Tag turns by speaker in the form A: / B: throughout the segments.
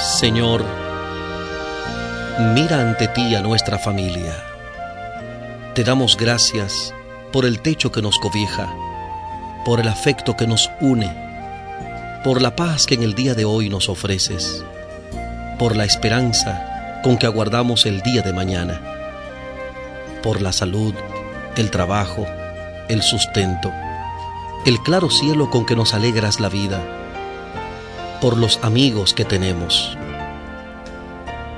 A: Señor, mira ante ti a nuestra familia. Te damos gracias por el techo que nos cobija, por el afecto que nos une, por la paz que en el día de hoy nos ofreces, por la esperanza con que aguardamos el día de mañana, por la salud, el trabajo, el sustento, el claro cielo con que nos alegras la vida, por los amigos que tenemos.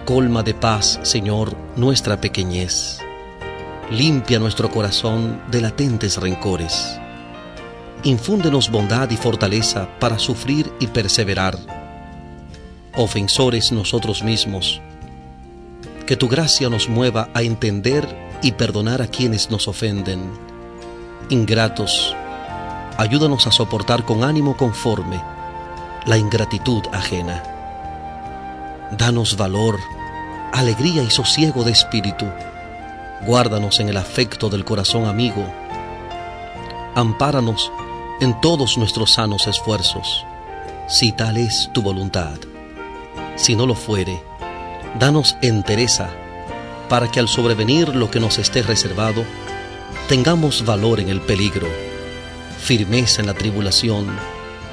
A: Colma de paz, Señor, nuestra pequeñez. Limpia nuestro corazón de latentes rencores. Infúndenos bondad y fortaleza para sufrir y perseverar. Ofensores nosotros mismos. Que tu gracia nos mueva a entender y perdonar a quienes nos ofenden. Ingratos, ayúdanos a soportar con ánimo conforme la ingratitud ajena. Danos valor, alegría y sosiego de espíritu. Guárdanos en el afecto del corazón amigo. Ampáranos en todos nuestros sanos esfuerzos, si tal es tu voluntad. Si no lo fuere, danos entereza para que al sobrevenir lo que nos esté reservado, tengamos valor en el peligro, firmeza en la tribulación,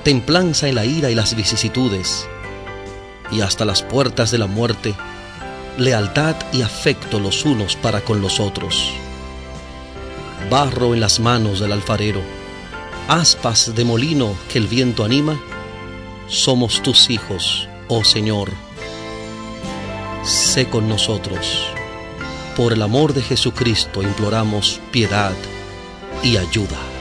A: templanza en la ira y las vicisitudes, y hasta las puertas de la muerte, lealtad y afecto los unos para con los otros. Barro en las manos del alfarero, aspas de molino que el viento anima, somos tus hijos, oh Señor. Sé con nosotros. Por el amor de Jesucristo imploramos piedad y ayuda.